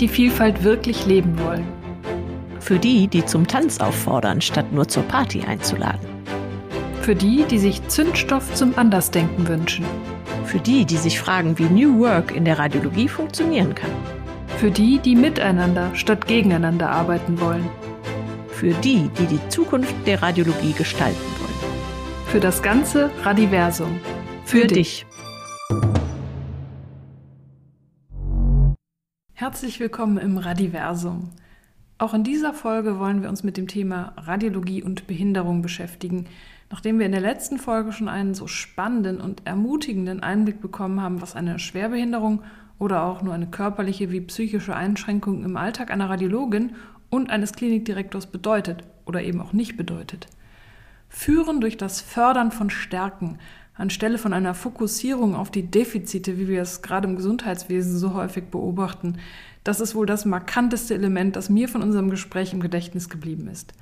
die, Vielfalt wirklich leben wollen. Für die, die zum Tanz auffordern, statt nur zur Party einzuladen. Für die, die sich Zündstoff zum Andersdenken wünschen. Für die, die sich fragen, wie New Work in der Radiologie funktionieren kann. Für die, die miteinander statt gegeneinander arbeiten wollen. Für die, die die Zukunft der Radiologie gestalten wollen. Für das ganze Radiversum. Für, Für dich. dich. Herzlich willkommen im Radiversum. Auch in dieser Folge wollen wir uns mit dem Thema Radiologie und Behinderung beschäftigen, nachdem wir in der letzten Folge schon einen so spannenden und ermutigenden Einblick bekommen haben, was eine Schwerbehinderung oder auch nur eine körperliche wie psychische Einschränkung im Alltag einer Radiologin und eines Klinikdirektors bedeutet oder eben auch nicht bedeutet. Führen durch das Fördern von Stärken anstelle von einer Fokussierung auf die Defizite, wie wir es gerade im Gesundheitswesen so häufig beobachten, das ist wohl das markanteste Element, das mir von unserem Gespräch im Gedächtnis geblieben ist.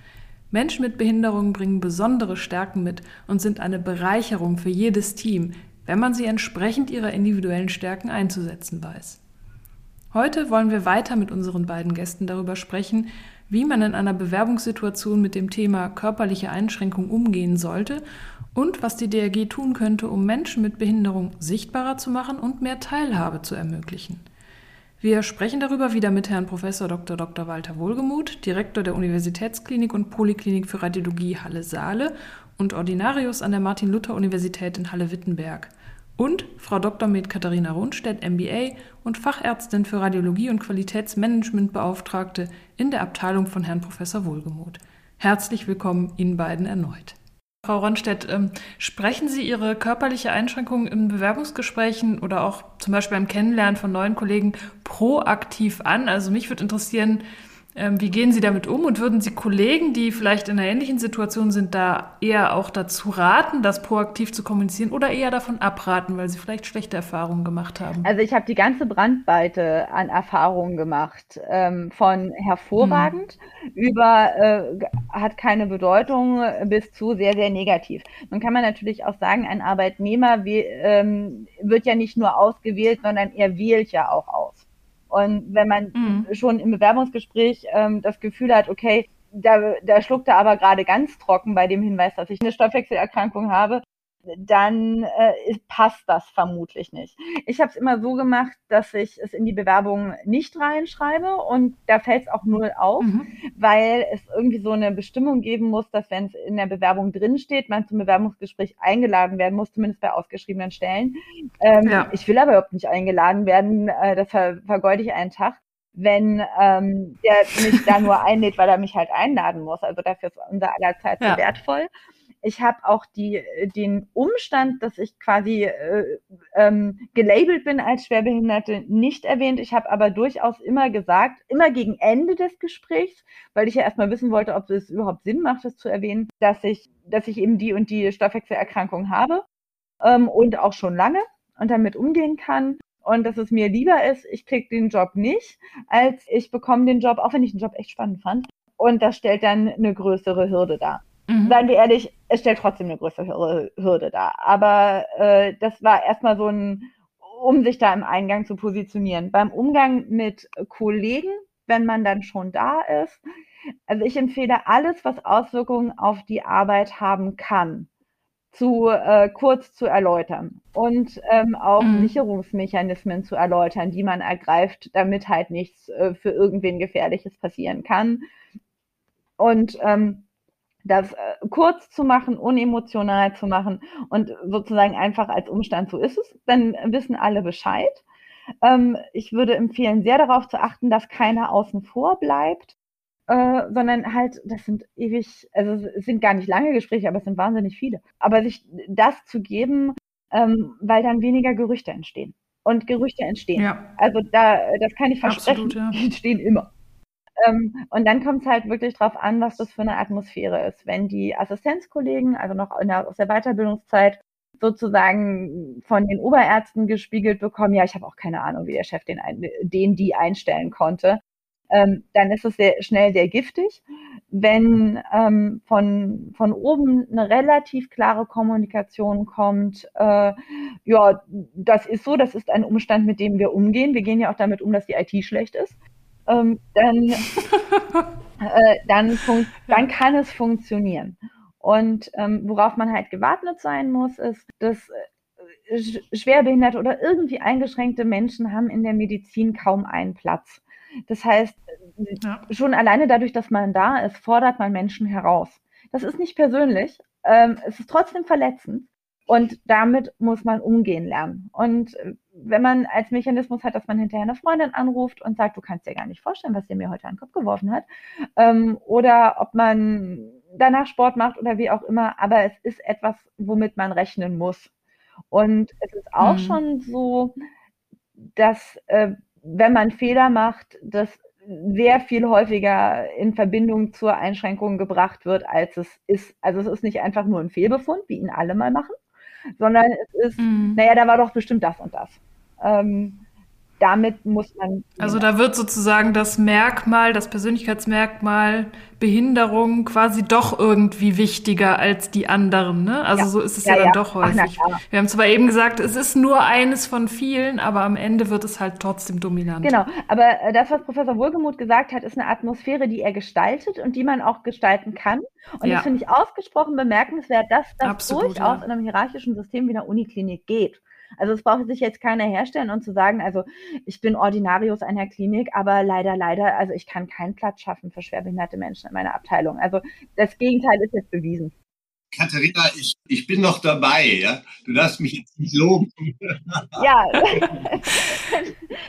Menschen mit Behinderungen bringen besondere Stärken mit und sind eine Bereicherung für jedes Team, wenn man sie entsprechend ihrer individuellen Stärken einzusetzen weiß. Heute wollen wir weiter mit unseren beiden Gästen darüber sprechen, wie man in einer Bewerbungssituation mit dem Thema körperliche Einschränkung umgehen sollte und was die DRG tun könnte, um Menschen mit Behinderung sichtbarer zu machen und mehr Teilhabe zu ermöglichen. Wir sprechen darüber wieder mit Herrn Prof. Dr. Dr. Walter Wohlgemuth, Direktor der Universitätsklinik und Poliklinik für Radiologie Halle-Saale und Ordinarius an der Martin-Luther-Universität in Halle-Wittenberg. Und Frau Dr. Med Katharina Rundstedt, MBA und Fachärztin für Radiologie und Qualitätsmanagementbeauftragte in der Abteilung von Herrn Prof. Wohlgemuth. Herzlich willkommen Ihnen beiden erneut. Frau Ronstedt, ähm, sprechen Sie Ihre körperliche Einschränkung in Bewerbungsgesprächen oder auch zum Beispiel beim Kennenlernen von neuen Kollegen proaktiv an? Also mich würde interessieren, wie gehen Sie damit um und würden Sie Kollegen, die vielleicht in einer ähnlichen Situation sind, da eher auch dazu raten, das proaktiv zu kommunizieren oder eher davon abraten, weil Sie vielleicht schlechte Erfahrungen gemacht haben? Also ich habe die ganze Brandweite an Erfahrungen gemacht, ähm, von hervorragend hm. über äh, hat keine Bedeutung bis zu sehr, sehr negativ. Nun kann man natürlich auch sagen, ein Arbeitnehmer wie, ähm, wird ja nicht nur ausgewählt, sondern er wählt ja auch aus. Und wenn man mhm. schon im Bewerbungsgespräch ähm, das Gefühl hat, okay, da, da schluckt er aber gerade ganz trocken bei dem Hinweis, dass ich eine Stoffwechselerkrankung habe, dann äh, passt das vermutlich nicht. Ich habe es immer so gemacht, dass ich es in die Bewerbung nicht reinschreibe und da fällt es auch null auf, mhm. weil es irgendwie so eine Bestimmung geben muss, dass wenn es in der Bewerbung drinsteht, man zum Bewerbungsgespräch eingeladen werden muss, zumindest bei ausgeschriebenen Stellen. Ähm, ja. Ich will aber überhaupt nicht eingeladen werden, äh, das ver vergeude ich einen Tag wenn ähm, der mich da nur einlädt, weil er mich halt einladen muss. Also dafür ist unser aller Zeit ja. so wertvoll. Ich habe auch die, äh, den Umstand, dass ich quasi äh, ähm, gelabelt bin als Schwerbehinderte, nicht erwähnt. Ich habe aber durchaus immer gesagt, immer gegen Ende des Gesprächs, weil ich ja erstmal wissen wollte, ob es überhaupt Sinn macht, es zu erwähnen, dass ich, dass ich eben die und die Stoffwechselerkrankung habe ähm, und auch schon lange und damit umgehen kann und dass es mir lieber ist, ich kriege den Job nicht, als ich bekomme den Job, auch wenn ich den Job echt spannend fand. Und das stellt dann eine größere Hürde dar. Mhm. Seien wir ehrlich, es stellt trotzdem eine größere Hürde dar. Aber äh, das war erstmal so ein, um sich da im Eingang zu positionieren. Beim Umgang mit Kollegen, wenn man dann schon da ist, also ich empfehle alles, was Auswirkungen auf die Arbeit haben kann, zu äh, kurz zu erläutern und ähm, auch mhm. Sicherungsmechanismen zu erläutern, die man ergreift, damit halt nichts äh, für irgendwen Gefährliches passieren kann. Und ähm, das äh, kurz zu machen, unemotional zu machen und sozusagen einfach als Umstand so ist es, dann wissen alle Bescheid. Ähm, ich würde empfehlen, sehr darauf zu achten, dass keiner außen vor bleibt, äh, sondern halt, das sind ewig, also es sind gar nicht lange Gespräche, aber es sind wahnsinnig viele. Aber sich das zu geben, ähm, weil dann weniger Gerüchte entstehen. Und Gerüchte entstehen. Ja. Also da, das kann ich versprechen, Absolut, ja. die entstehen immer. Ähm, und dann kommt es halt wirklich drauf an, was das für eine Atmosphäre ist. Wenn die Assistenzkollegen, also noch der, aus der Weiterbildungszeit, sozusagen von den Oberärzten gespiegelt bekommen, ja, ich habe auch keine Ahnung, wie der Chef den, den die einstellen konnte, ähm, dann ist es sehr schnell sehr giftig. Wenn ähm, von, von oben eine relativ klare Kommunikation kommt, äh, ja, das ist so, das ist ein Umstand, mit dem wir umgehen. Wir gehen ja auch damit um, dass die IT schlecht ist. Ähm, dann, äh, dann, dann kann es funktionieren. Und ähm, worauf man halt gewappnet sein muss, ist, dass äh, schwerbehinderte oder irgendwie eingeschränkte Menschen haben in der Medizin kaum einen Platz. Das heißt, ja. schon alleine dadurch, dass man da ist, fordert man Menschen heraus. Das ist nicht persönlich, ähm, es ist trotzdem verletzend. Und damit muss man umgehen lernen. Und äh, wenn man als Mechanismus hat, dass man hinterher eine Freundin anruft und sagt, du kannst dir gar nicht vorstellen, was der mir heute an den Kopf geworfen hat, ähm, oder ob man danach Sport macht oder wie auch immer, aber es ist etwas, womit man rechnen muss. Und es ist auch mhm. schon so, dass äh, wenn man Fehler macht, das sehr viel häufiger in Verbindung zur Einschränkung gebracht wird, als es ist. Also es ist nicht einfach nur ein Fehlbefund, wie ihn alle mal machen, sondern es ist, mhm. naja, da war doch bestimmt das und das. Ähm, damit muss man. Also da wird sozusagen das Merkmal, das Persönlichkeitsmerkmal Behinderung quasi doch irgendwie wichtiger als die anderen. Ne? Also ja. so ist es ja, ja dann doch häufig. Ach, Wir haben zwar eben gesagt, es ist nur eines von vielen, aber am Ende wird es halt trotzdem dominant. Genau, aber äh, das, was Professor Wohlgemuth gesagt hat, ist eine Atmosphäre, die er gestaltet und die man auch gestalten kann. Und ja. das finde ich ausgesprochen bemerkenswert, dass das Absolut, durchaus in einem hierarchischen System wie einer Uniklinik geht. Also es braucht sich jetzt keiner herstellen und zu sagen, also ich bin Ordinarius einer Klinik, aber leider, leider, also ich kann keinen Platz schaffen für schwerbehinderte Menschen in meiner Abteilung. Also das Gegenteil ist jetzt bewiesen. Katharina, ich, ich bin noch dabei, ja. Du darfst mich jetzt nicht loben. Ja,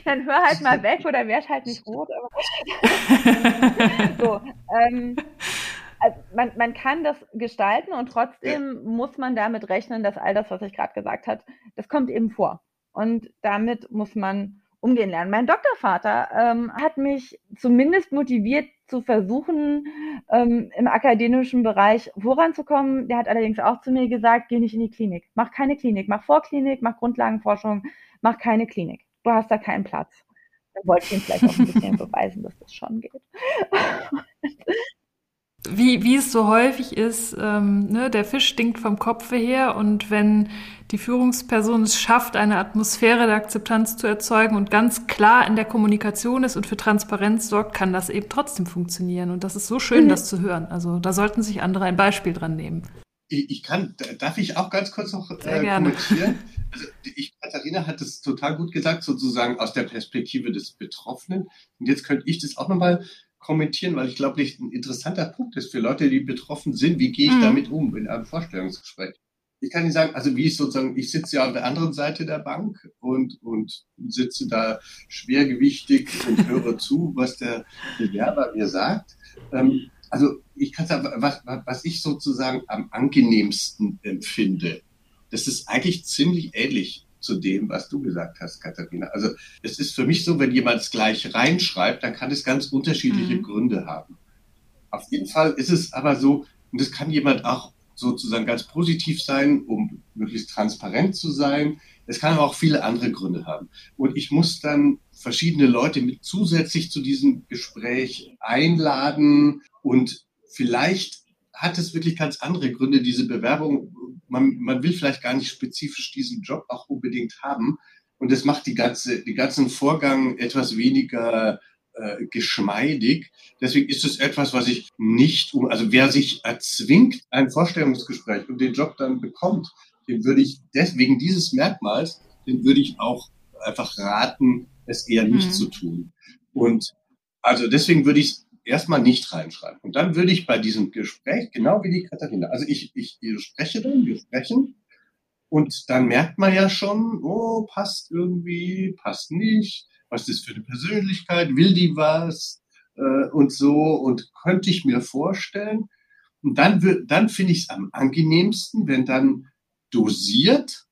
dann, hör halt mal weg oder werd halt nicht rot. so, ähm, also man, man kann das gestalten und trotzdem ja. muss man damit rechnen, dass all das, was ich gerade gesagt habe, das kommt eben vor. Und damit muss man umgehen lernen. Mein Doktorvater ähm, hat mich zumindest motiviert zu versuchen, ähm, im akademischen Bereich voranzukommen. Der hat allerdings auch zu mir gesagt, geh nicht in die Klinik. Mach keine Klinik. Mach Vorklinik, mach Grundlagenforschung, mach keine Klinik. Du hast da keinen Platz. Dann wollte ich ihm vielleicht auch ein bisschen beweisen, dass das schon geht. wie, wie es so häufig ist, ähm, ne, der Fisch stinkt vom Kopfe her und wenn die Führungsperson es schafft, eine Atmosphäre der Akzeptanz zu erzeugen und ganz klar in der Kommunikation ist und für Transparenz sorgt, kann das eben trotzdem funktionieren. Und das ist so schön, mhm. das zu hören. Also da sollten sich andere ein Beispiel dran nehmen. Ich kann, darf ich auch ganz kurz noch äh, kommentieren? Also ich, Katharina hat es total gut gesagt, sozusagen aus der Perspektive des Betroffenen. Und jetzt könnte ich das auch nochmal kommentieren, weil ich glaube, das ein interessanter Punkt ist für Leute, die betroffen sind. Wie gehe ich mhm. damit um in einem Vorstellungsgespräch? Ich kann Ihnen sagen, also wie ich sozusagen, ich sitze ja auf der anderen Seite der Bank und, und sitze da schwergewichtig und höre zu, was der Bewerber mir sagt. Ähm, also ich kann sagen, was, was ich sozusagen am angenehmsten empfinde, das ist eigentlich ziemlich ähnlich zu dem, was du gesagt hast, Katharina. Also es ist für mich so, wenn jemand es gleich reinschreibt, dann kann es ganz unterschiedliche mhm. Gründe haben. Auf jeden Fall ist es aber so, und das kann jemand auch sozusagen ganz positiv sein, um möglichst transparent zu sein. Es kann aber auch viele andere Gründe haben. Und ich muss dann verschiedene Leute mit zusätzlich zu diesem Gespräch einladen und vielleicht hat es wirklich ganz andere Gründe, diese Bewerbung man, man will vielleicht gar nicht spezifisch diesen Job auch unbedingt haben. Und das macht die ganze, die ganzen Vorgang etwas weniger äh, geschmeidig. Deswegen ist es etwas, was ich nicht, um, also wer sich erzwingt, ein Vorstellungsgespräch und den Job dann bekommt, den würde ich deswegen dieses Merkmals, den würde ich auch einfach raten, es eher nicht mhm. zu tun. Und also deswegen würde ich erstmal nicht reinschreiben. Und dann würde ich bei diesem Gespräch, genau wie die Katharina, also ich, ich, ich spreche dann, wir sprechen, und dann merkt man ja schon, oh, passt irgendwie, passt nicht, was ist für eine Persönlichkeit, will die was? Äh, und so, und könnte ich mir vorstellen. Und dann, dann finde ich es am angenehmsten, wenn dann dosiert,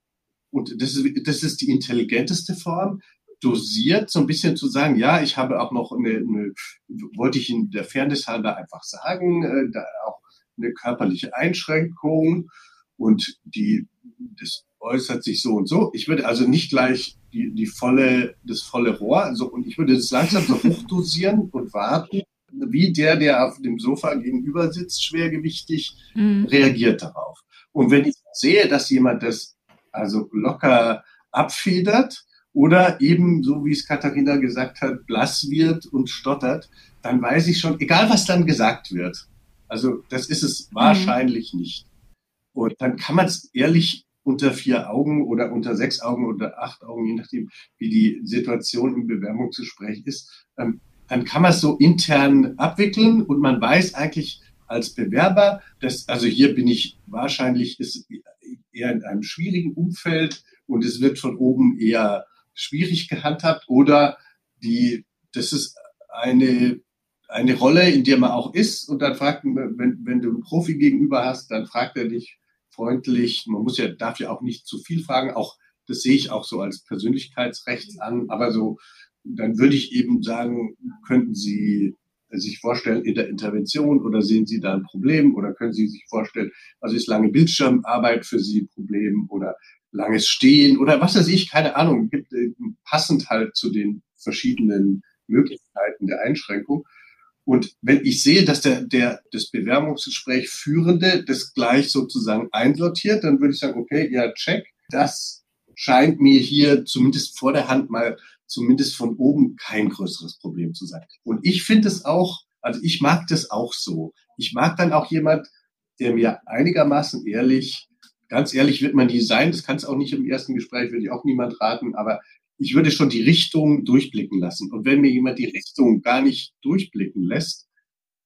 und das ist, das ist die intelligenteste Form, dosiert so ein bisschen zu sagen, ja, ich habe auch noch eine, eine wollte ich in der Fairness halber einfach sagen, äh, da auch eine körperliche Einschränkung und die, das äußert sich so und so. Ich würde also nicht gleich die, die volle, das volle Rohr, also, und ich würde das langsam so hochdosieren und warten, wie der, der auf dem Sofa gegenüber sitzt, schwergewichtig, mhm. reagiert darauf. Und wenn ich sehe, dass jemand das also locker abfedert, oder eben, so wie es Katharina gesagt hat, blass wird und stottert, dann weiß ich schon, egal was dann gesagt wird, also das ist es mhm. wahrscheinlich mhm. nicht. Und dann kann man es ehrlich unter vier Augen oder unter sechs Augen oder acht Augen, je nachdem, wie die Situation im Bewerbungsgespräch ist, ähm, dann kann man es so intern abwickeln und man weiß eigentlich als Bewerber, dass, also hier bin ich wahrscheinlich, ist eher in einem schwierigen Umfeld und es wird von oben eher schwierig gehandhabt oder die, das ist eine, eine Rolle, in der man auch ist. Und dann fragt, wenn, wenn du einen Profi gegenüber hast, dann fragt er dich freundlich, man muss ja, darf ja auch nicht zu viel fragen, auch das sehe ich auch so als Persönlichkeitsrecht an, aber so, dann würde ich eben sagen, könnten Sie sich vorstellen in der Intervention oder sehen Sie da ein Problem? Oder können Sie sich vorstellen, also ist lange Bildschirmarbeit für Sie ein Problem? Oder langes Stehen oder was weiß ich, keine Ahnung, gibt äh, passend halt zu den verschiedenen Möglichkeiten der Einschränkung. Und wenn ich sehe, dass der, der das Bewerbungsgespräch Führende das gleich sozusagen einsortiert, dann würde ich sagen, okay, ja, check. Das scheint mir hier zumindest vor der Hand mal zumindest von oben kein größeres Problem zu sein. Und ich finde es auch, also ich mag das auch so. Ich mag dann auch jemand, der mir einigermaßen ehrlich, ganz ehrlich wird man nie sein, das kann es auch nicht im ersten Gespräch, würde ich auch niemand raten, aber ich würde schon die Richtung durchblicken lassen. Und wenn mir jemand die Richtung gar nicht durchblicken lässt,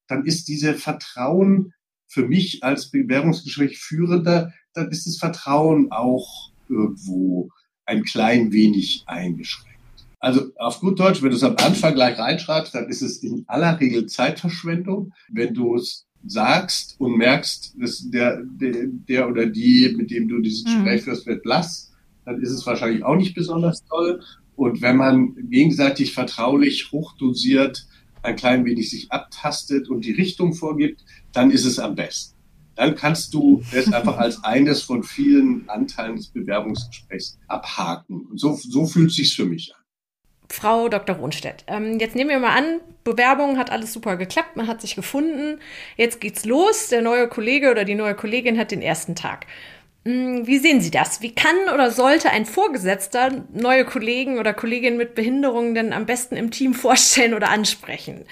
dann ist diese Vertrauen für mich als Bewerbungsgespräch führender, dann ist das Vertrauen auch irgendwo ein klein wenig eingeschränkt. Also auf gut Deutsch, wenn du es am Anfang gleich reinschreibst, dann ist es in aller Regel Zeitverschwendung. Wenn du es sagst und merkst, dass der, der, der oder die, mit dem du dieses mhm. Gespräch führst, wird blass, dann ist es wahrscheinlich auch nicht besonders toll. Und wenn man gegenseitig vertraulich, hochdosiert, ein klein wenig sich abtastet und die Richtung vorgibt, dann ist es am besten. Dann kannst du es einfach als eines von vielen Anteilen des Bewerbungsgesprächs abhaken. Und so, so fühlt es sich für mich an. Frau Dr. Rohnstedt, ähm, jetzt nehmen wir mal an, Bewerbung hat alles super geklappt, man hat sich gefunden, jetzt geht's los, der neue Kollege oder die neue Kollegin hat den ersten Tag. Hm, wie sehen Sie das? Wie kann oder sollte ein Vorgesetzter neue Kollegen oder Kolleginnen mit Behinderungen denn am besten im Team vorstellen oder ansprechen?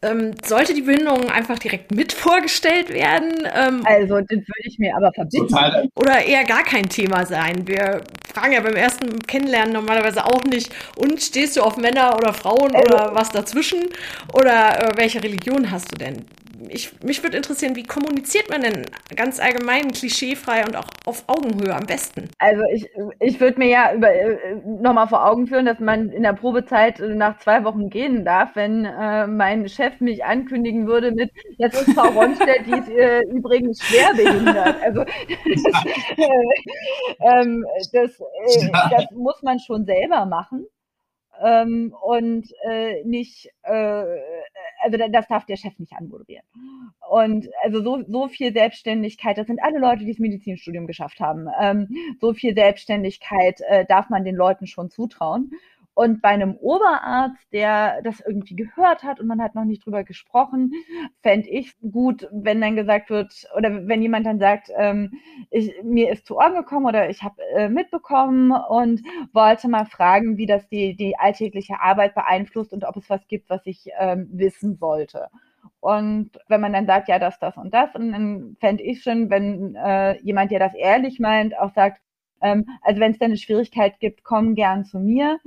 Ähm, sollte die Behinderung einfach direkt mit vorgestellt werden? Ähm, also, das würde ich mir aber verbieten. Oder eher gar kein Thema sein. Wir fragen ja beim ersten Kennenlernen normalerweise auch nicht, und stehst du auf Männer oder Frauen also, oder was dazwischen? Oder äh, welche Religion hast du denn? Ich, mich würde interessieren, wie kommuniziert man denn ganz allgemein klischeefrei und auch auf Augenhöhe am besten? Also ich, ich würde mir ja über, äh, nochmal vor Augen führen, dass man in der Probezeit nach zwei Wochen gehen darf, wenn äh, mein Chef mich ankündigen würde mit, jetzt ist Frau Ronstedt, die ist äh, übrigens schwerbehindert. Also äh, ähm, das, äh, das muss man schon selber machen ähm, und äh, nicht, äh, also das darf der Chef nicht anmoderieren. Und also so, so viel Selbstständigkeit, das sind alle Leute, die das Medizinstudium geschafft haben, ähm, so viel Selbstständigkeit äh, darf man den Leuten schon zutrauen. Und bei einem Oberarzt, der das irgendwie gehört hat und man hat noch nicht drüber gesprochen, fände ich gut, wenn dann gesagt wird, oder wenn jemand dann sagt, ähm, ich, mir ist zu Ohren gekommen oder ich habe äh, mitbekommen und wollte mal fragen, wie das die, die alltägliche Arbeit beeinflusst und ob es was gibt, was ich ähm, wissen sollte. Und wenn man dann sagt, ja, das, das und das, und dann fände ich schon, wenn äh, jemand, der das ehrlich meint, auch sagt, ähm, also wenn es da eine Schwierigkeit gibt, komm gern zu mir.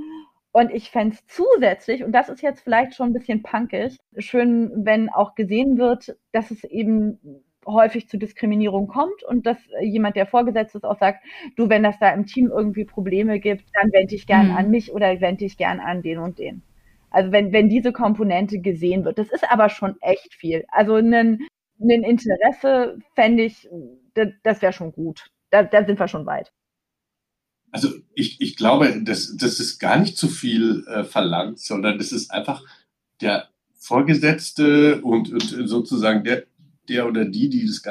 Und ich fände es zusätzlich, und das ist jetzt vielleicht schon ein bisschen punkig, schön, wenn auch gesehen wird, dass es eben häufig zu Diskriminierung kommt und dass jemand, der vorgesetzt ist, auch sagt, du, wenn das da im Team irgendwie Probleme gibt, dann wende ich gern mhm. an mich oder wende ich gern an den und den. Also wenn, wenn diese Komponente gesehen wird, das ist aber schon echt viel. Also ein, ein Interesse fände ich, das, das wäre schon gut. Da, da sind wir schon weit. Also ich, ich glaube, das, das ist gar nicht zu viel äh, verlangt, sondern das ist einfach der Vorgesetzte und, und sozusagen der, der oder die, die das,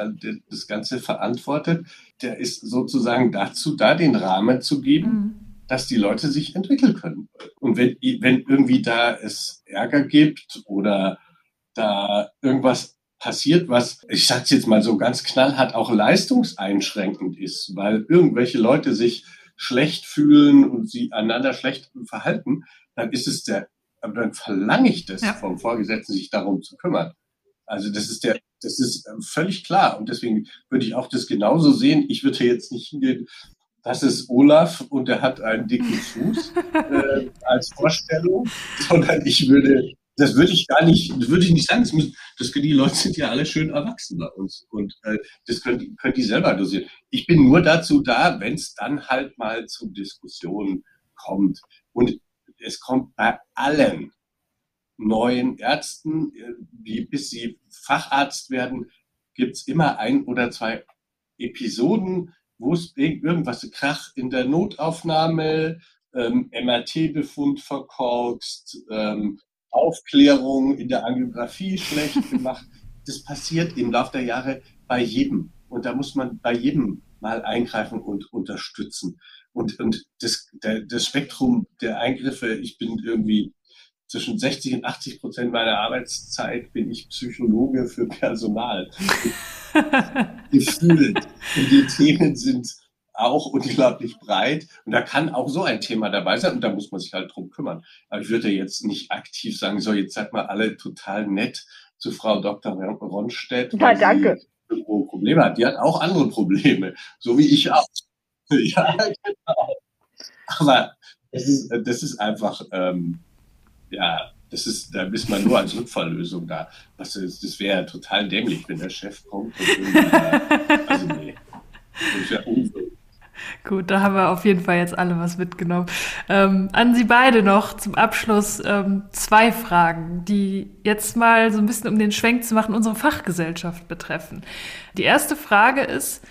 das Ganze verantwortet, der ist sozusagen dazu da, den Rahmen zu geben, mhm. dass die Leute sich entwickeln können. Und wenn, wenn irgendwie da es Ärger gibt oder da irgendwas passiert, was, ich sag's jetzt mal so ganz knallhart, auch leistungseinschränkend ist, weil irgendwelche Leute sich schlecht fühlen und sie einander schlecht verhalten, dann ist es der, dann verlange ich das ja. vom Vorgesetzten, sich darum zu kümmern. Also das ist der, das ist ähm, völlig klar. Und deswegen würde ich auch das genauso sehen. Ich würde jetzt nicht hingehen, das ist Olaf und der hat einen dicken Fuß äh, als Vorstellung, sondern ich würde, das würde ich gar nicht, das würde ich nicht sagen. Das, müssen, das die Leute sind ja alle schön erwachsen bei uns und äh, das können, können die selber dosieren. Ich bin nur dazu da, wenn es dann halt mal zu Diskussionen kommt. Und es kommt bei allen neuen Ärzten, die, äh, bis sie Facharzt werden, gibt es immer ein oder zwei Episoden, wo es irgendwas Krach in der Notaufnahme, ähm, MRT-Befund verkorkst, ähm, Aufklärung in der Angiografie schlecht gemacht. Das passiert im Laufe der Jahre bei jedem. Und da muss man bei jedem mal eingreifen und unterstützen. Und, und das, der, das Spektrum der Eingriffe, ich bin irgendwie zwischen 60 und 80 Prozent meiner Arbeitszeit bin ich Psychologe für Personal. Gefühlt. Und die Themen sind auch unglaublich breit. Und da kann auch so ein Thema dabei sein und da muss man sich halt drum kümmern. Aber ich würde jetzt nicht aktiv sagen, so jetzt seid mal alle total nett zu Frau Dr. Ronstedt. Ja, danke. Probleme hat. Die hat auch andere Probleme, so wie ich auch. ja, genau. Aber das ist, das ist einfach, ähm, ja, das ist, da ist man nur als Rückfalllösung da. Das, das wäre total dämlich, wenn der Chef kommt und also nee, das wäre. Gut, da haben wir auf jeden Fall jetzt alle was mitgenommen. Ähm, an Sie beide noch zum Abschluss ähm, zwei Fragen, die jetzt mal so ein bisschen um den Schwenk zu machen, unsere Fachgesellschaft betreffen. Die erste Frage ist,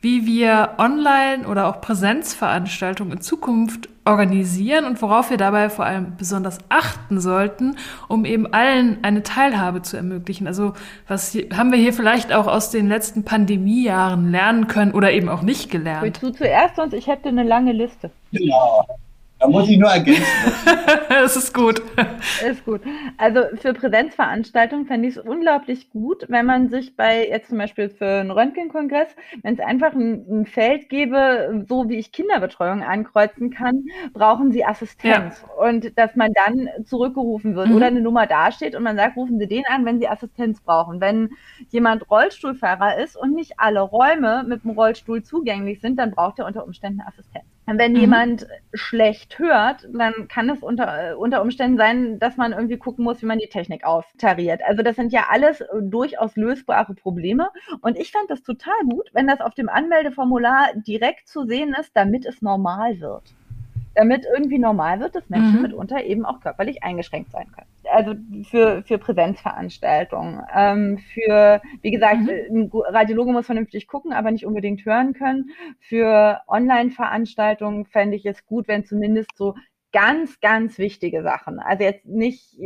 wie wir Online- oder auch Präsenzveranstaltungen in Zukunft organisieren und worauf wir dabei vor allem besonders achten sollten, um eben allen eine Teilhabe zu ermöglichen. Also was hier, haben wir hier vielleicht auch aus den letzten Pandemiejahren lernen können oder eben auch nicht gelernt? Willst du zuerst, sonst ich hätte eine lange Liste. Genau. Da muss ich nur ergänzen. das ist gut. Ist gut. Also für Präsenzveranstaltungen fände ich es unglaublich gut, wenn man sich bei jetzt zum Beispiel für einen Röntgenkongress, wenn es einfach ein, ein, Feld gäbe, so wie ich Kinderbetreuung ankreuzen kann, brauchen Sie Assistenz. Ja. Und dass man dann zurückgerufen wird mhm. oder eine Nummer dasteht und man sagt, rufen Sie den an, wenn Sie Assistenz brauchen. Wenn jemand Rollstuhlfahrer ist und nicht alle Räume mit dem Rollstuhl zugänglich sind, dann braucht er unter Umständen Assistenz. Wenn mhm. jemand schlecht hört, dann kann es unter, unter Umständen sein, dass man irgendwie gucken muss, wie man die Technik austariert. Also das sind ja alles äh, durchaus lösbare Probleme. Und ich fand das total gut, wenn das auf dem Anmeldeformular direkt zu sehen ist, damit es normal wird damit irgendwie normal wird, dass Menschen mhm. mitunter eben auch körperlich eingeschränkt sein können. Also für, für Präsenzveranstaltungen, ähm, für, wie gesagt, mhm. ein Radiologe muss vernünftig gucken, aber nicht unbedingt hören können. Für Online-Veranstaltungen fände ich es gut, wenn zumindest so ganz, ganz wichtige Sachen. Also jetzt nicht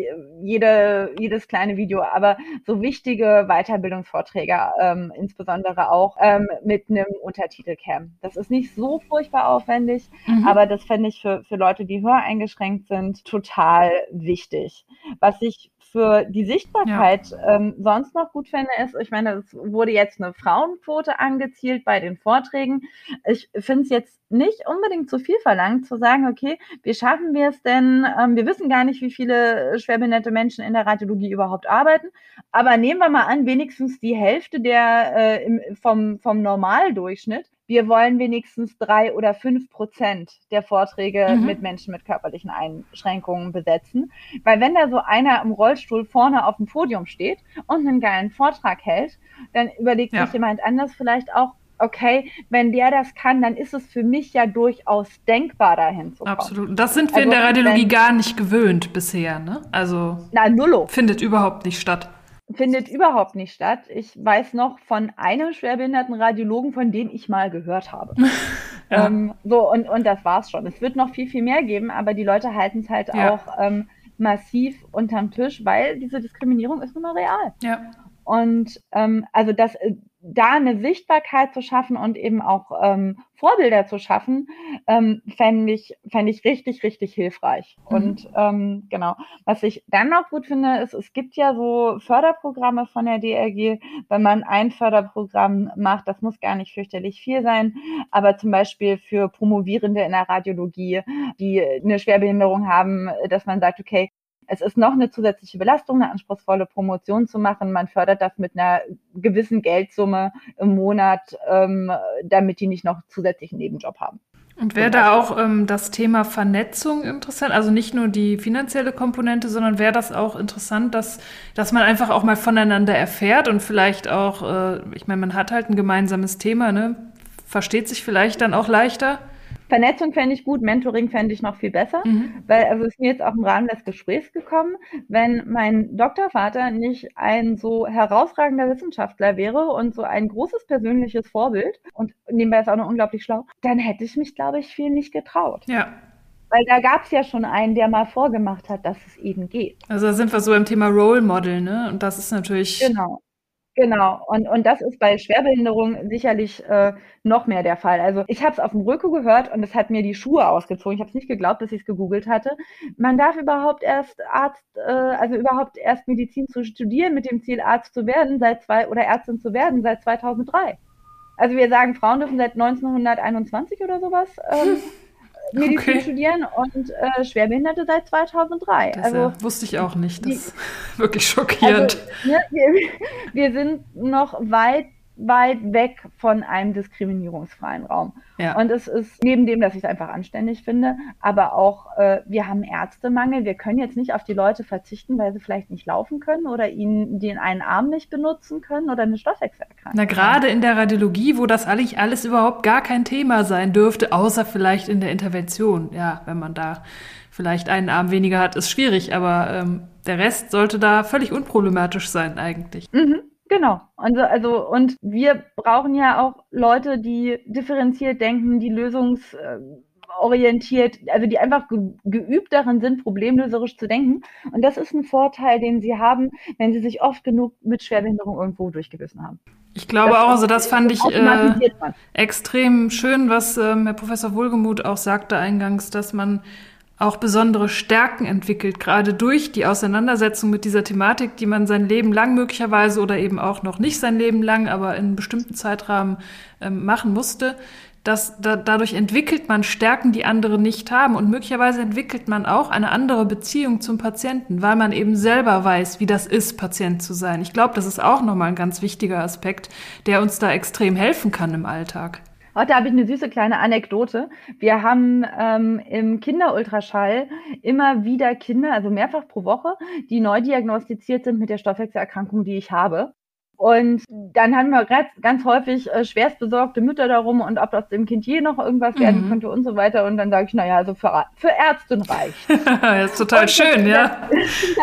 jede, jedes kleine Video, aber so wichtige Weiterbildungsvorträge, ähm, insbesondere auch ähm, mit einem Untertitelcam. Das ist nicht so furchtbar aufwendig, mhm. aber das fände ich für, für Leute, die höreingeschränkt sind, total wichtig. Was ich für die Sichtbarkeit ja. ähm, sonst noch gut finde, ist, ich meine, es wurde jetzt eine Frauenquote angezielt bei den Vorträgen. Ich finde es jetzt nicht unbedingt zu viel verlangt, zu sagen, okay, wie schaffen wir es denn? Ähm, wir wissen gar nicht, wie viele schwerbehinderte Menschen in der Radiologie überhaupt arbeiten, aber nehmen wir mal an, wenigstens die Hälfte der äh, im, vom, vom Normaldurchschnitt wir wollen wenigstens drei oder fünf Prozent der Vorträge mhm. mit Menschen mit körperlichen Einschränkungen besetzen. Weil wenn da so einer im Rollstuhl vorne auf dem Podium steht und einen geilen Vortrag hält, dann überlegt ja. sich jemand anders vielleicht auch, okay, wenn der das kann, dann ist es für mich ja durchaus denkbar, dahin zu kommen. Absolut. Das sind wir also, in der Radiologie wenn, gar nicht gewöhnt bisher, ne? Also na, nullo. findet überhaupt nicht statt findet überhaupt nicht statt. Ich weiß noch von einem schwerbehinderten Radiologen, von dem ich mal gehört habe. ja. ähm, so, und, und das war's schon. Es wird noch viel, viel mehr geben, aber die Leute halten es halt ja. auch ähm, massiv unterm Tisch, weil diese Diskriminierung ist nun mal real. Ja. Und ähm, also das, äh, da eine Sichtbarkeit zu schaffen und eben auch ähm, Vorbilder zu schaffen, ähm, fände ich, fänd ich richtig, richtig hilfreich. Mhm. Und ähm, genau, was ich dann noch gut finde, ist, es gibt ja so Förderprogramme von der DRG, wenn man ein Förderprogramm macht, das muss gar nicht fürchterlich viel sein, aber zum Beispiel für Promovierende in der Radiologie, die eine Schwerbehinderung haben, dass man sagt, okay, es ist noch eine zusätzliche Belastung, eine anspruchsvolle Promotion zu machen. Man fördert das mit einer gewissen Geldsumme im Monat, ähm, damit die nicht noch zusätzlichen Nebenjob haben. Und wäre da auch ähm, das Thema Vernetzung interessant? Also nicht nur die finanzielle Komponente, sondern wäre das auch interessant, dass, dass man einfach auch mal voneinander erfährt und vielleicht auch, äh, ich meine, man hat halt ein gemeinsames Thema, ne? Versteht sich vielleicht dann auch leichter? Vernetzung fände ich gut, Mentoring fände ich noch viel besser, mhm. weil also ist mir jetzt auch im Rahmen des Gesprächs gekommen, wenn mein Doktorvater nicht ein so herausragender Wissenschaftler wäre und so ein großes persönliches Vorbild und nebenbei ist auch noch unglaublich schlau, dann hätte ich mich, glaube ich, viel nicht getraut. Ja. Weil da gab es ja schon einen, der mal vorgemacht hat, dass es eben geht. Also da sind wir so im Thema Role Model, ne? Und das ist natürlich genau. Genau, und, und das ist bei Schwerbehinderung sicherlich äh, noch mehr der Fall. Also ich habe es auf dem Rücken gehört und es hat mir die Schuhe ausgezogen. Ich habe es nicht geglaubt, bis ich es gegoogelt hatte. Man darf überhaupt erst Arzt, äh, also überhaupt erst Medizin zu studieren mit dem Ziel Arzt zu werden, seit zwei oder Ärztin zu werden seit 2003. Also wir sagen, Frauen dürfen seit 1921 oder sowas ähm, Medizin okay. studieren und äh, Schwerbehinderte seit 2003. Das also ja, wusste ich auch nicht. Das ist wirklich schockierend. Also, ne, wir, wir sind noch weit weit weg von einem diskriminierungsfreien Raum. Ja. Und es ist neben dem, dass ich es einfach anständig finde, aber auch, äh, wir haben Ärztemangel. Wir können jetzt nicht auf die Leute verzichten, weil sie vielleicht nicht laufen können oder ihnen den einen Arm nicht benutzen können oder eine Stoffwechselerkrankung. Na, gerade in der Radiologie, wo das eigentlich alles überhaupt gar kein Thema sein dürfte, außer vielleicht in der Intervention. Ja, wenn man da vielleicht einen Arm weniger hat, ist schwierig, aber ähm, der Rest sollte da völlig unproblematisch sein eigentlich. Mhm. Genau. Also, also, und wir brauchen ja auch Leute, die differenziert denken, die lösungsorientiert, also die einfach ge geübt darin sind, problemlöserisch zu denken. Und das ist ein Vorteil, den sie haben, wenn sie sich oft genug mit Schwerbehinderung irgendwo durchgebissen haben. Ich glaube das auch, also das fand ich äh, extrem schön, was äh, Herr Professor Wohlgemuth auch sagte eingangs, dass man auch besondere Stärken entwickelt, gerade durch die Auseinandersetzung mit dieser Thematik, die man sein Leben lang möglicherweise oder eben auch noch nicht sein Leben lang, aber in einem bestimmten Zeitrahmen ähm, machen musste. dass da, dadurch entwickelt man Stärken, die andere nicht haben. Und möglicherweise entwickelt man auch eine andere Beziehung zum Patienten, weil man eben selber weiß, wie das ist, Patient zu sein. Ich glaube, das ist auch nochmal ein ganz wichtiger Aspekt, der uns da extrem helfen kann im Alltag. Heute habe ich eine süße kleine Anekdote. Wir haben ähm, im Kinderultraschall immer wieder Kinder, also mehrfach pro Woche, die neu diagnostiziert sind mit der Stoffwechselerkrankung, die ich habe. Und dann haben wir ganz häufig äh, schwerst besorgte Mütter darum und ob aus dem Kind je noch irgendwas werden mhm. könnte und so weiter. Und dann sage ich, naja, also für, für Ärztin reicht. das ist total und schön, ja.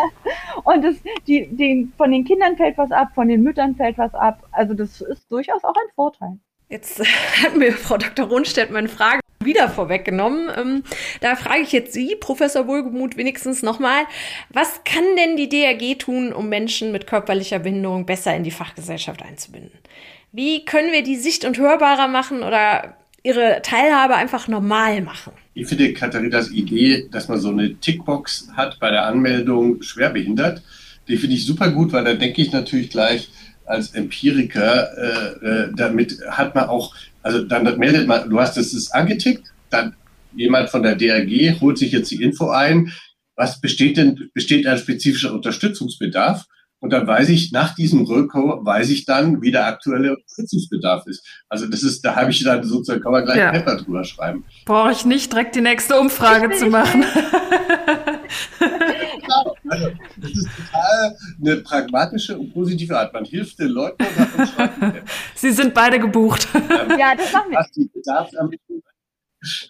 und das, die, die, von den Kindern fällt was ab, von den Müttern fällt was ab. Also das ist durchaus auch ein Vorteil. Jetzt hat mir Frau Dr. Rundstedt meine Frage wieder vorweggenommen. Ähm, da frage ich jetzt Sie, Professor Wohlgemuth, wenigstens nochmal. Was kann denn die DRG tun, um Menschen mit körperlicher Behinderung besser in die Fachgesellschaft einzubinden? Wie können wir die sicht- und hörbarer machen oder ihre Teilhabe einfach normal machen? Ich finde Katharinas Idee, dass man so eine Tickbox hat bei der Anmeldung schwerbehindert, die finde ich super gut, weil da denke ich natürlich gleich, als Empiriker, äh, äh, damit hat man auch, also dann meldet man, du hast es angetickt, dann jemand von der DRG holt sich jetzt die Info ein, was besteht denn, besteht ein spezifischer Unterstützungsbedarf? Und dann weiß ich, nach diesem Rückkau, weiß ich dann, wie der aktuelle Unterstützungsbedarf ist. Also das ist, da habe ich dann sozusagen, kann man gleich ja. Pepper drüber schreiben. Brauche ich nicht direkt die nächste Umfrage zu machen. Also, das ist total eine pragmatische und positive Art. Man hilft den Leuten und schreibt Sie sind beide gebucht. Ähm, ja, das machen wir.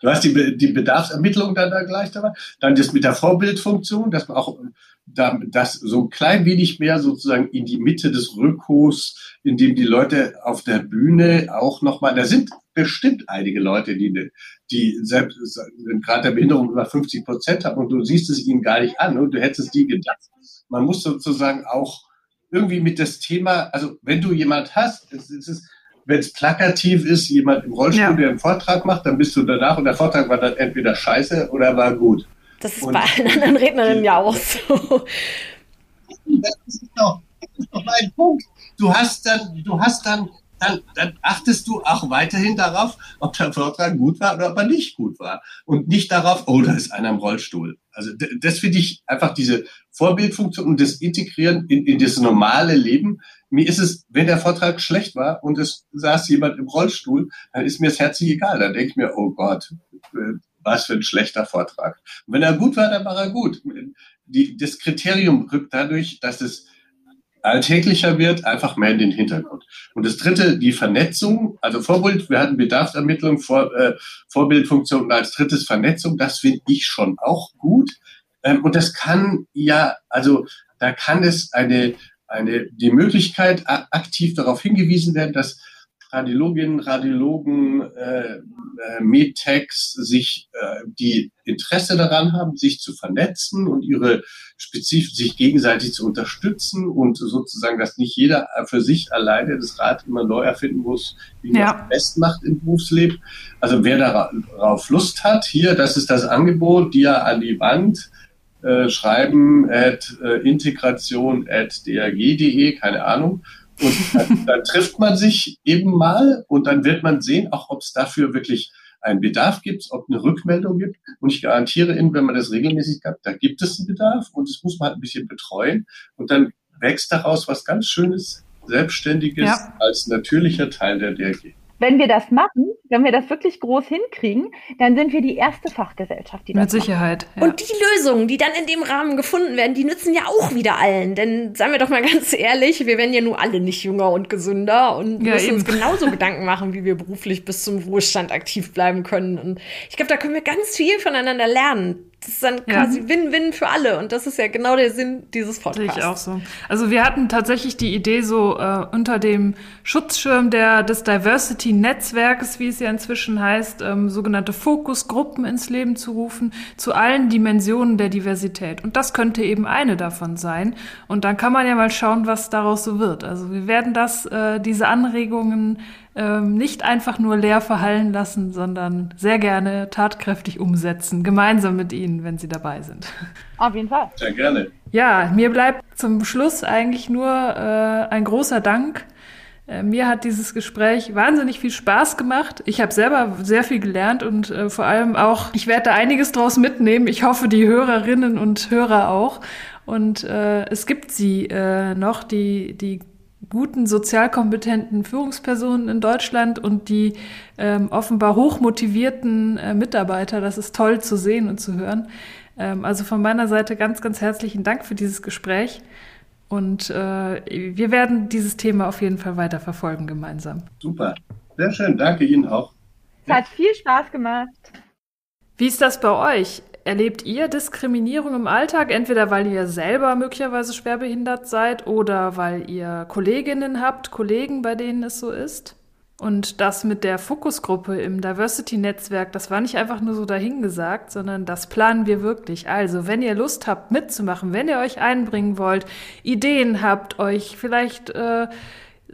Du hast die, die Bedarfsermittlung dann da gleich dabei. Dann das mit der Vorbildfunktion, dass man auch das so ein klein wenig mehr sozusagen in die Mitte des Rückhos, in dem die Leute auf der Bühne auch nochmal, da sind bestimmt einige Leute, die, die selbst gerade der Behinderung über 50 Prozent haben und du siehst es ihnen gar nicht an und du hättest die gedacht. Man muss sozusagen auch irgendwie mit das Thema, also wenn du jemand hast, es, ist, wenn es plakativ ist, jemand im Rollstuhl, ja. der einen Vortrag macht, dann bist du danach und der Vortrag war dann entweder scheiße oder war gut. Das ist und bei allen anderen Rednerinnen ja auch so. Das ist doch, das ist doch mein Punkt. Du hast dann, du hast dann dann, dann achtest du auch weiterhin darauf, ob der Vortrag gut war oder ob er nicht gut war. Und nicht darauf, oh, da ist einer im Rollstuhl. Also das finde ich einfach diese Vorbildfunktion und das Integrieren in, in das normale Leben. Mir ist es, wenn der Vortrag schlecht war und es saß jemand im Rollstuhl, dann ist mir es herzlich egal. Dann denke ich mir, oh Gott, äh, was für ein schlechter Vortrag. Und wenn er gut war, dann war er gut. Die, das Kriterium rückt dadurch, dass es alltäglicher wird, einfach mehr in den Hintergrund. Und das dritte, die Vernetzung, also Vorbild, wir hatten Bedarfsermittlung, Vor, äh, Vorbildfunktion und als drittes Vernetzung, das finde ich schon auch gut. Ähm, und das kann ja, also da kann es eine, eine, die Möglichkeit aktiv darauf hingewiesen werden, dass Radiologinnen, Radiologen, äh, äh, Medtechs sich, äh, die Interesse daran haben, sich zu vernetzen und ihre spezifisch sich gegenseitig zu unterstützen und sozusagen, dass nicht jeder für sich alleine das Rad immer neu erfinden muss, wie man ja. es best macht im Berufsleben. Also wer darauf Lust hat, hier, das ist das Angebot, dir an die Wand äh, schreiben at äh, integration at drg.de, keine Ahnung. Und dann, dann trifft man sich eben mal und dann wird man sehen, auch ob es dafür wirklich einen Bedarf gibt, ob eine Rückmeldung gibt. Und ich garantiere Ihnen, wenn man das regelmäßig hat, da gibt es einen Bedarf und das muss man halt ein bisschen betreuen. Und dann wächst daraus was ganz Schönes, Selbstständiges ja. als natürlicher Teil der DRG wenn wir das machen, wenn wir das wirklich groß hinkriegen, dann sind wir die erste Fachgesellschaft, die das Mit Sicherheit. Ja. Und die Lösungen, die dann in dem Rahmen gefunden werden, die nützen ja auch wieder allen. Denn seien wir doch mal ganz ehrlich, wir werden ja nur alle nicht jünger und gesünder und ja, müssen eben. uns genauso Gedanken machen, wie wir beruflich bis zum Ruhestand aktiv bleiben können. Und ich glaube, da können wir ganz viel voneinander lernen das ist dann quasi Win-Win ja. für alle. Und das ist ja genau der Sinn dieses Podcasts. Sehe ich auch so. Also wir hatten tatsächlich die Idee, so äh, unter dem Schutzschirm der, des Diversity-Netzwerkes, wie es ja inzwischen heißt, ähm, sogenannte Fokusgruppen ins Leben zu rufen, zu allen Dimensionen der Diversität. Und das könnte eben eine davon sein. Und dann kann man ja mal schauen, was daraus so wird. Also wir werden das, äh, diese Anregungen ähm, nicht einfach nur leer verhallen lassen, sondern sehr gerne tatkräftig umsetzen, gemeinsam mit Ihnen, wenn Sie dabei sind. Auf jeden Fall. Sehr gerne. Ja, mir bleibt zum Schluss eigentlich nur äh, ein großer Dank. Äh, mir hat dieses Gespräch wahnsinnig viel Spaß gemacht. Ich habe selber sehr viel gelernt und äh, vor allem auch, ich werde da einiges draus mitnehmen. Ich hoffe, die Hörerinnen und Hörer auch. Und äh, es gibt sie äh, noch, die, die guten sozialkompetenten Führungspersonen in Deutschland und die ähm, offenbar hochmotivierten äh, Mitarbeiter. Das ist toll zu sehen und zu hören. Ähm, also von meiner Seite ganz, ganz herzlichen Dank für dieses Gespräch. Und äh, wir werden dieses Thema auf jeden Fall weiter verfolgen gemeinsam. Super. Sehr schön. Danke Ihnen auch. Es hat viel Spaß gemacht. Wie ist das bei euch? Erlebt ihr Diskriminierung im Alltag, entweder weil ihr selber möglicherweise schwerbehindert seid oder weil ihr Kolleginnen habt, Kollegen, bei denen es so ist? Und das mit der Fokusgruppe im Diversity-Netzwerk, das war nicht einfach nur so dahingesagt, sondern das planen wir wirklich. Also, wenn ihr Lust habt mitzumachen, wenn ihr euch einbringen wollt, Ideen habt, euch vielleicht äh,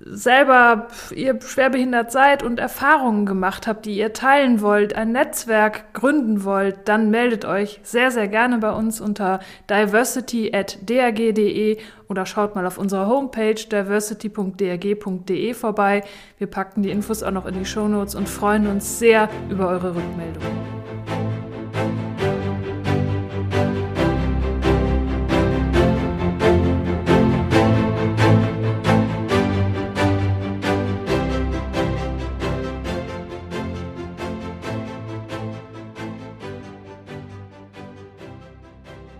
selber ihr schwerbehindert seid und Erfahrungen gemacht habt, die ihr teilen wollt, ein Netzwerk gründen wollt, dann meldet euch sehr, sehr gerne bei uns unter diversity.drg.de oder schaut mal auf unserer Homepage diversity.drg.de vorbei. Wir packen die Infos auch noch in die Shownotes und freuen uns sehr über eure Rückmeldungen.